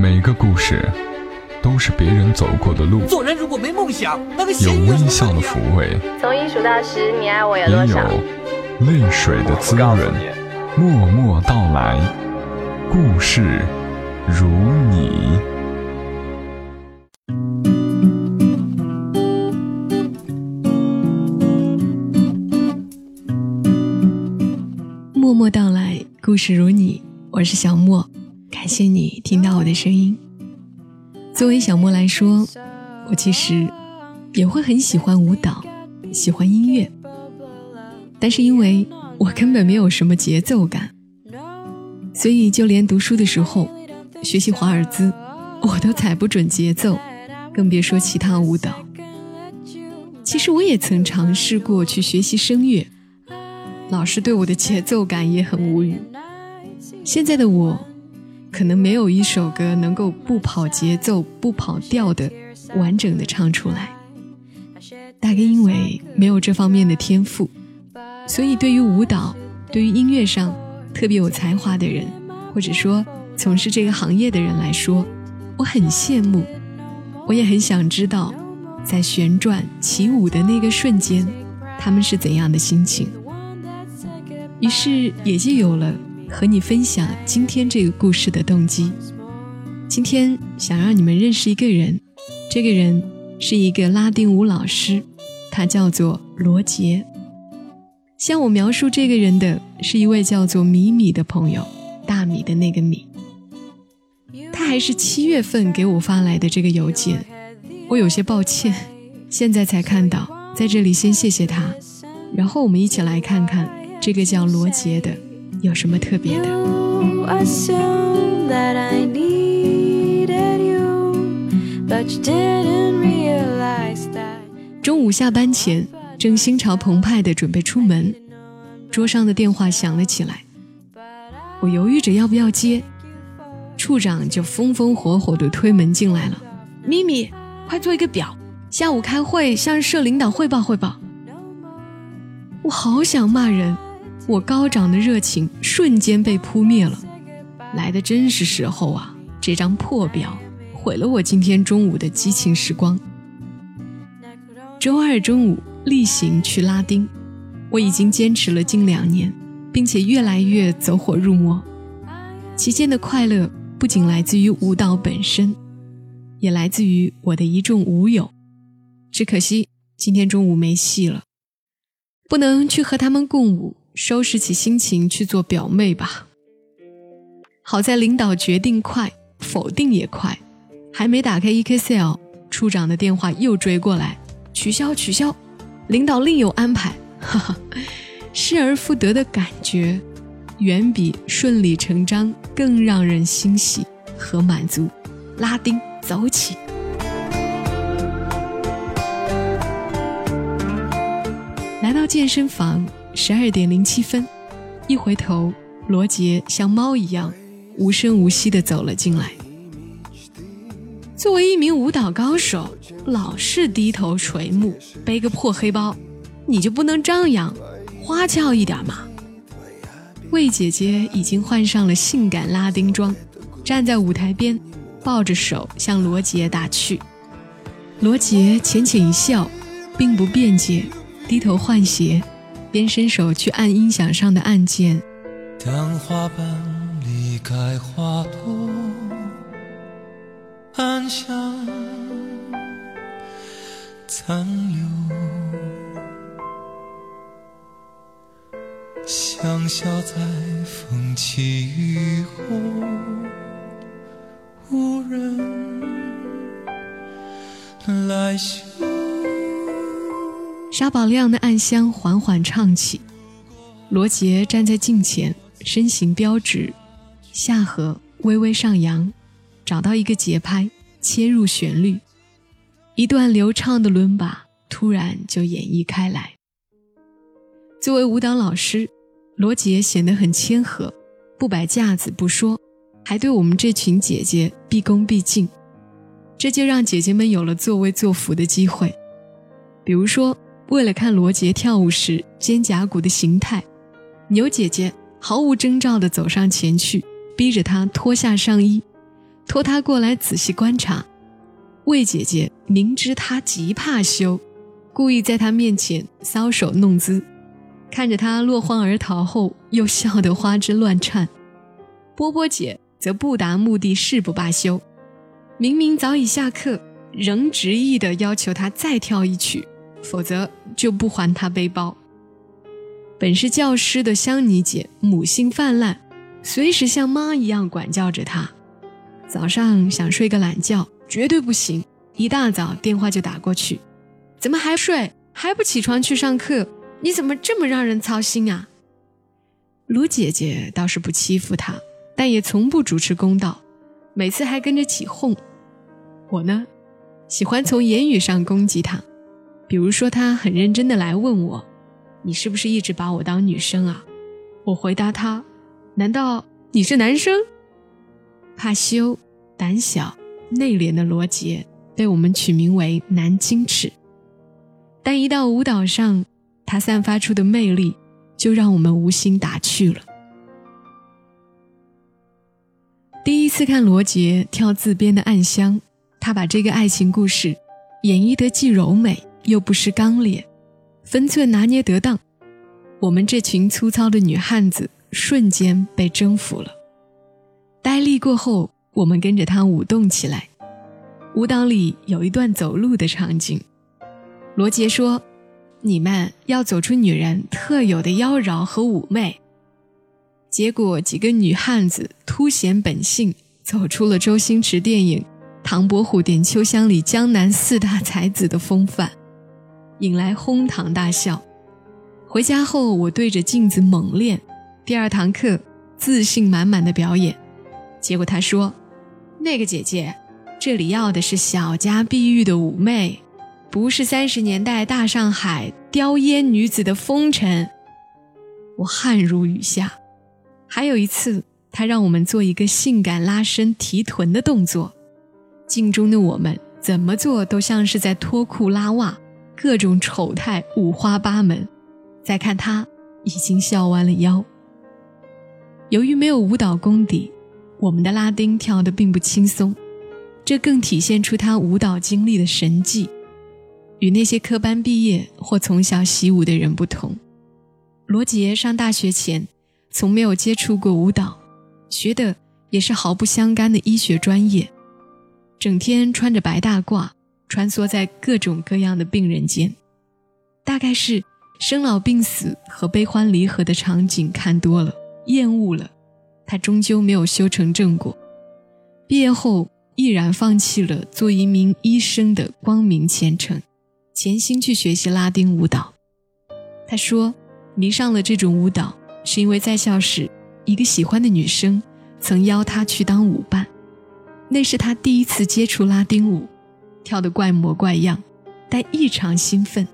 每个故事都是别人走过的路，做人如果没梦想，那个有微笑的抚慰，从一数到十，你爱我有也多少？有泪水的滋润。默默到来，故事如你。默默到来，故事如你，我是小莫，感谢你听到我的声音。作为小莫来说，我其实也会很喜欢舞蹈，喜欢音乐，但是因为我根本没有什么节奏感，所以就连读书的时候学习华尔兹，我都踩不准节奏，更别说其他舞蹈。其实我也曾尝试过去学习声乐。老师对我的节奏感也很无语。现在的我，可能没有一首歌能够不跑节奏、不跑调的完整的唱出来。大概因为没有这方面的天赋，所以对于舞蹈、对于音乐上特别有才华的人，或者说从事这个行业的人来说，我很羡慕。我也很想知道，在旋转起舞的那个瞬间，他们是怎样的心情。于是也就有了和你分享今天这个故事的动机。今天想让你们认识一个人，这个人是一个拉丁舞老师，他叫做罗杰。向我描述这个人的是一位叫做米米的朋友，大米的那个米。他还是七月份给我发来的这个邮件，我有些抱歉，现在才看到，在这里先谢谢他，然后我们一起来看看。这个叫罗杰的有什么特别的？中午下班前，正心潮澎湃的准备出门，桌上的电话响了起来。我犹豫着要不要接，处长就风风火火的推门进来了：“咪咪，快做一个表，下午开会向社领导汇报汇报。”我好想骂人。我高涨的热情瞬间被扑灭了，来的真是时候啊！这张破表毁了我今天中午的激情时光。周二中午例行去拉丁，我已经坚持了近两年，并且越来越走火入魔。期间的快乐不仅来自于舞蹈本身，也来自于我的一众舞友。只可惜今天中午没戏了，不能去和他们共舞。收拾起心情去做表妹吧。好在领导决定快，否定也快，还没打开 Excel，处长的电话又追过来，取消取消，领导另有安排。哈哈，失而复得的感觉，远比顺理成章更让人欣喜和满足。拉丁，走起！来到健身房。十二点零七分，一回头，罗杰像猫一样无声无息地走了进来。作为一名舞蹈高手，老是低头垂目，背个破黑包，你就不能张扬、花俏一点吗？魏姐姐已经换上了性感拉丁装，站在舞台边，抱着手向罗杰打趣。罗杰浅浅一笑，并不辩解，低头换鞋。边伸手去按音响上的按键。当花瓣离开花朵，暗香残留，香消在风起雨后，无人来嗅。沙宝亮的暗香缓缓唱起，罗杰站在镜前，身形标直，下颌微微上扬，找到一个节拍，切入旋律，一段流畅的伦巴突然就演绎开来。作为舞蹈老师，罗杰显得很谦和，不摆架子不说，还对我们这群姐姐毕恭毕敬，这就让姐姐们有了作威作福的机会，比如说。为了看罗杰跳舞时肩胛骨的形态，牛姐姐毫无征兆地走上前去，逼着他脱下上衣，托他过来仔细观察。魏姐姐明知他极怕羞，故意在他面前搔首弄姿，看着他落荒而逃后，又笑得花枝乱颤。波波姐则不达目的誓不罢休，明明早已下课，仍执意地要求他再跳一曲，否则就不还他背包。本是教师的香妮姐母性泛滥，随时像妈一样管教着他。早上想睡个懒觉。绝对不行！一大早电话就打过去，怎么还睡？还不起床去上课？你怎么这么让人操心啊？卢姐姐倒是不欺负他，但也从不主持公道，每次还跟着起哄。我呢，喜欢从言语上攻击他，比如说他很认真的来问我：“你是不是一直把我当女生啊？”我回答他：“难道你是男生？”怕羞，胆小。内敛的罗杰被我们取名为“南京尺”，但一到舞蹈上，他散发出的魅力就让我们无心打趣了。第一次看罗杰跳自编的《暗香》，他把这个爱情故事演绎得既柔美又不失刚烈，分寸拿捏得当，我们这群粗糙的女汉子瞬间被征服了。呆立过后。我们跟着他舞动起来，舞蹈里有一段走路的场景。罗杰说：“你们要走出女人特有的妖娆和妩媚。”结果几个女汉子凸显本性，走出了周星驰电影《唐伯虎点秋香》里江南四大才子的风范，引来哄堂大笑。回家后，我对着镜子猛练，第二堂课自信满满的表演，结果他说。那个姐姐，这里要的是小家碧玉的妩媚，不是三十年代大上海叼烟女子的风尘。我汗如雨下。还有一次，他让我们做一个性感拉伸提臀的动作，镜中的我们怎么做都像是在脱裤拉袜，各种丑态五花八门。再看他，已经笑弯了腰。由于没有舞蹈功底。我们的拉丁跳得并不轻松，这更体现出他舞蹈经历的神迹。与那些科班毕业或从小习武的人不同，罗杰上大学前从没有接触过舞蹈，学的也是毫不相干的医学专业，整天穿着白大褂，穿梭在各种各样的病人间，大概是生老病死和悲欢离合的场景看多了，厌恶了。他终究没有修成正果，毕业后毅然放弃了做一名医生的光明前程，潜心去学习拉丁舞蹈。他说，迷上了这种舞蹈，是因为在校时一个喜欢的女生曾邀他去当舞伴，那是他第一次接触拉丁舞，跳得怪模怪样，但异常兴奋。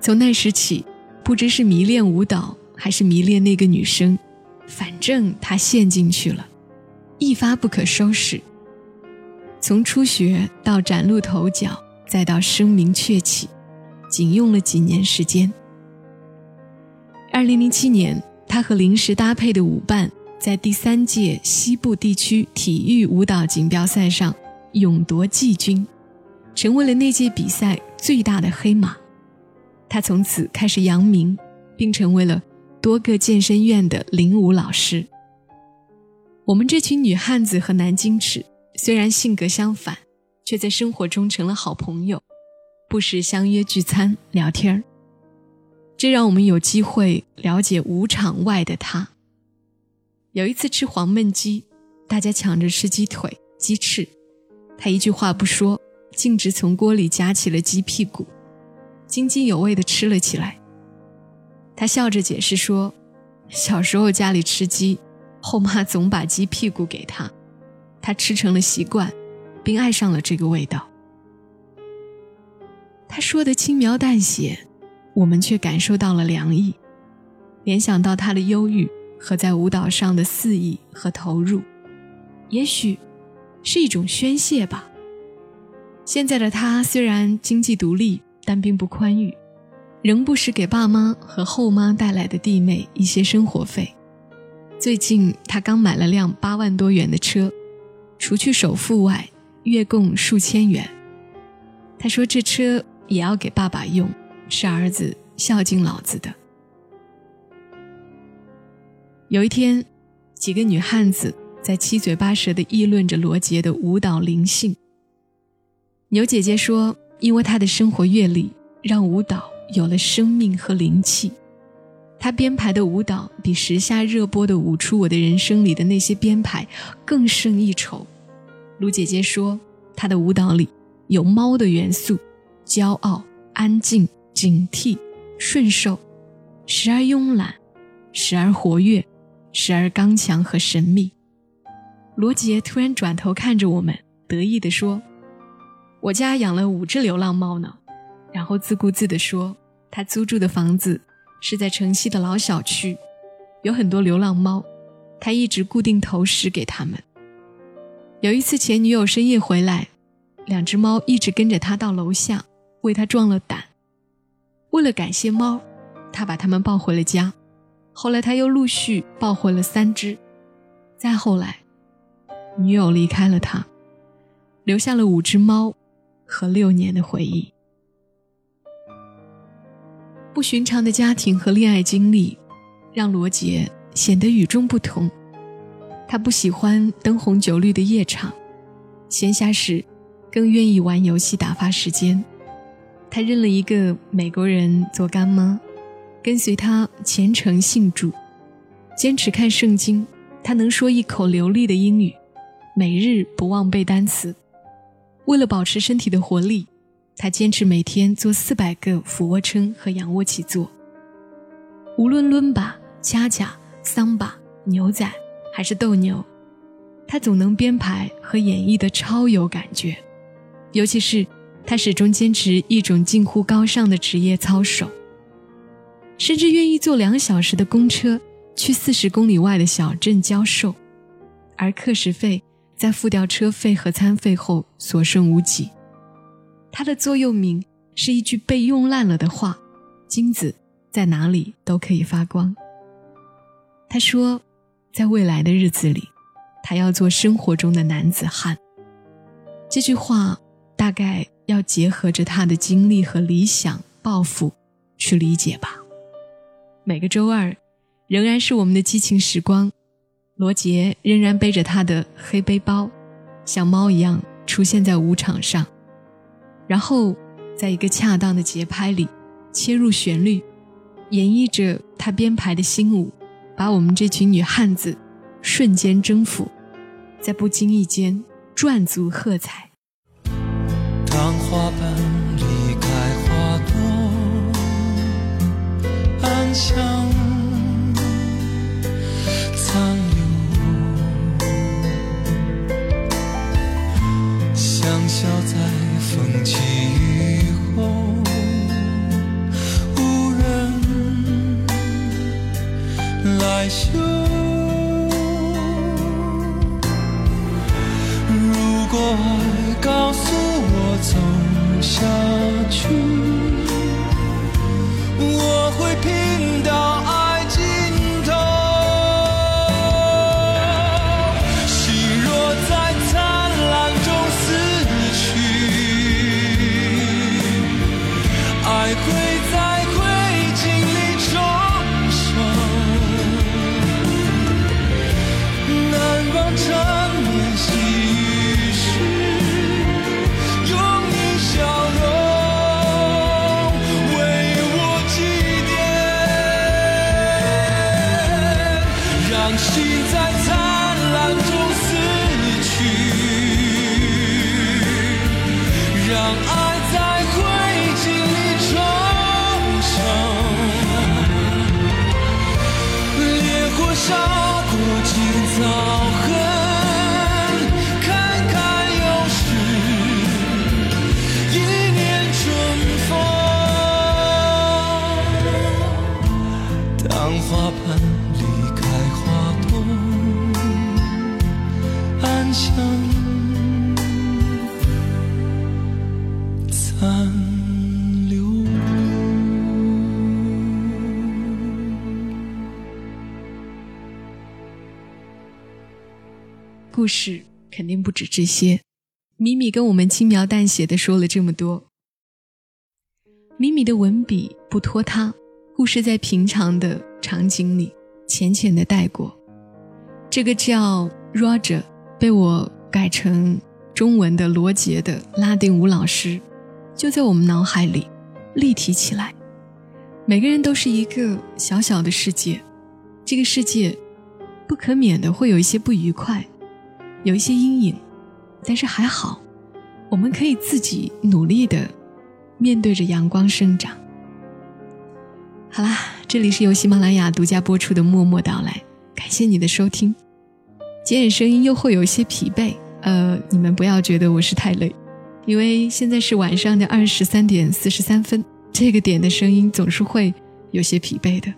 从那时起，不知是迷恋舞蹈，还是迷恋那个女生。反正他陷进去了，一发不可收拾。从初学到崭露头角，再到声名鹊起，仅用了几年时间。二零零七年，他和临时搭配的舞伴在第三届西部地区体育舞蹈锦标赛上勇夺季军，成为了那届比赛最大的黑马。他从此开始扬名，并成为了。多个健身院的领舞老师。我们这群女汉子和南京尺虽然性格相反，却在生活中成了好朋友，不时相约聚餐聊天儿。这让我们有机会了解舞场外的他。有一次吃黄焖鸡，大家抢着吃鸡腿、鸡翅，他一句话不说，径直从锅里夹起了鸡屁股，津津有味地吃了起来。他笑着解释说：“小时候家里吃鸡，后妈总把鸡屁股给他，他吃成了习惯，并爱上了这个味道。”他说的轻描淡写，我们却感受到了凉意，联想到他的忧郁和在舞蹈上的肆意和投入，也许是一种宣泄吧。现在的他虽然经济独立，但并不宽裕。仍不时给爸妈和后妈带来的弟妹一些生活费。最近，他刚买了辆八万多元的车，除去首付外，月供数千元。他说：“这车也要给爸爸用，是儿子孝敬老子的。”有一天，几个女汉子在七嘴八舌地议论着罗杰的舞蹈灵性。牛姐姐说：“因为她的生活阅历，让舞蹈有了生命和灵气。她编排的舞蹈比时下热播的《舞出我的人生》里的那些编排更胜一筹。”卢姐姐说：“她的舞蹈里有猫的元素，骄傲、安静、警惕、顺受，时而慵懒，时而活跃。”时而刚强和神秘，罗杰突然转头看着我们，得意地说：“我家养了五只流浪猫呢。”然后自顾自地说：“他租住的房子是在城西的老小区，有很多流浪猫，他一直固定投食给他们。有一次前女友深夜回来，两只猫一直跟着他到楼下，为他壮了胆。为了感谢猫，他把它们抱回了家。”后来他又陆续抱回了三只，再后来，女友离开了他，留下了五只猫和六年的回忆。不寻常的家庭和恋爱经历，让罗杰显得与众不同。他不喜欢灯红酒绿的夜场，闲暇时更愿意玩游戏打发时间。他认了一个美国人做干妈。跟随他虔诚信主，坚持看圣经。他能说一口流利的英语，每日不忘背单词。为了保持身体的活力，他坚持每天做四百个俯卧撑和仰卧起坐。无论伦巴、恰恰、桑巴、牛仔还是斗牛，他总能编排和演绎的超有感觉。尤其是他始终坚持一种近乎高尚的职业操守。甚至愿意坐两小时的公车去四十公里外的小镇教授，而课时费在付掉车费和餐费后所剩无几。他的座右铭是一句被用烂了的话：“金子在哪里都可以发光。”他说，在未来的日子里，他要做生活中的男子汉。这句话大概要结合着他的经历和理想抱负去理解吧。每个周二，仍然是我们的激情时光。罗杰仍然背着他的黑背包，像猫一样出现在舞场上，然后在一个恰当的节拍里切入旋律，演绎着他编排的新舞，把我们这群女汉子瞬间征服，在不经意间赚足喝彩。当花瓣离开花朵。香残故事肯定不止这些。米米跟我们轻描淡写的说了这么多。米米的文笔不拖沓，故事在平常的场景里浅浅的带过。这个叫 Roger 被我改成中文的罗杰的拉丁舞老师，就在我们脑海里立体起来。每个人都是一个小小的世界，这个世界不可免的会有一些不愉快，有一些阴影，但是还好，我们可以自己努力的。面对着阳光生长。好啦，这里是由喜马拉雅独家播出的《默默到来》，感谢你的收听。今天声音又会有一些疲惫，呃，你们不要觉得我是太累，因为现在是晚上的二十三点四十三分，这个点的声音总是会有些疲惫的。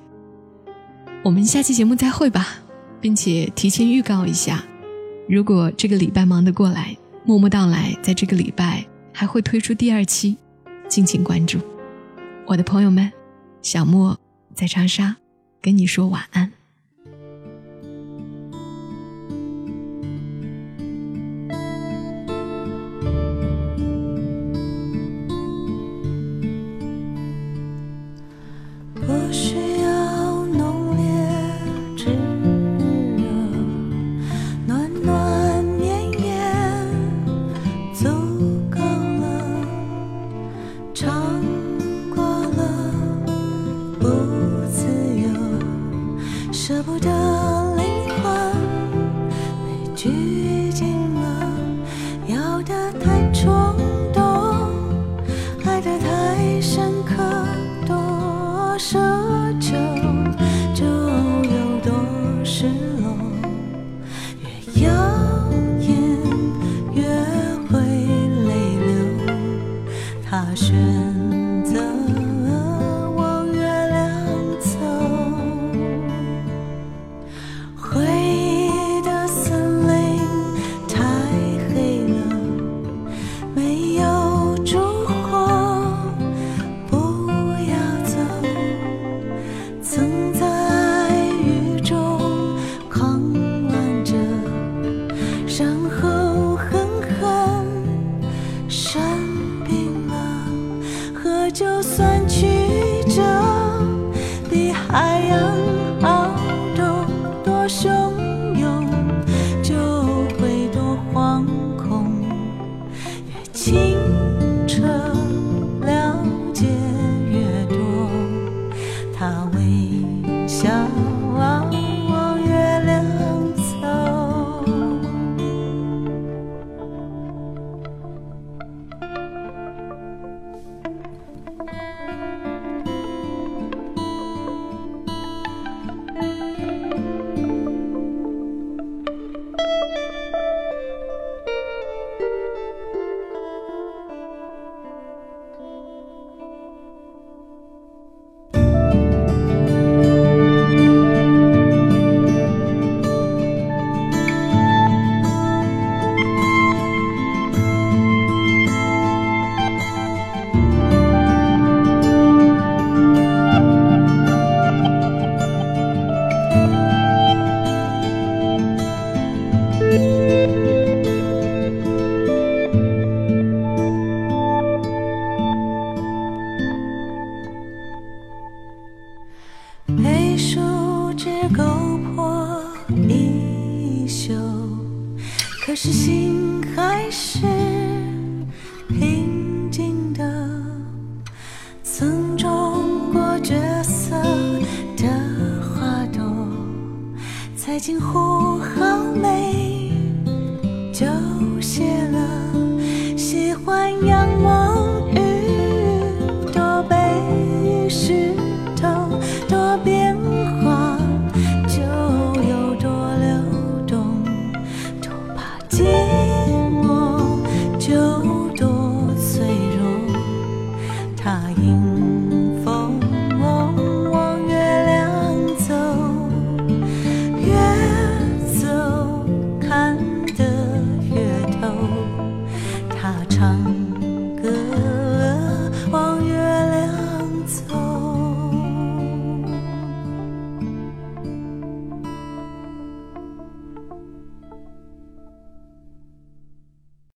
我们下期节目再会吧，并且提前预告一下，如果这个礼拜忙得过来，《默默到来》在这个礼拜还会推出第二期。敬请关注，我的朋友们，小莫在长沙跟你说晚安。就算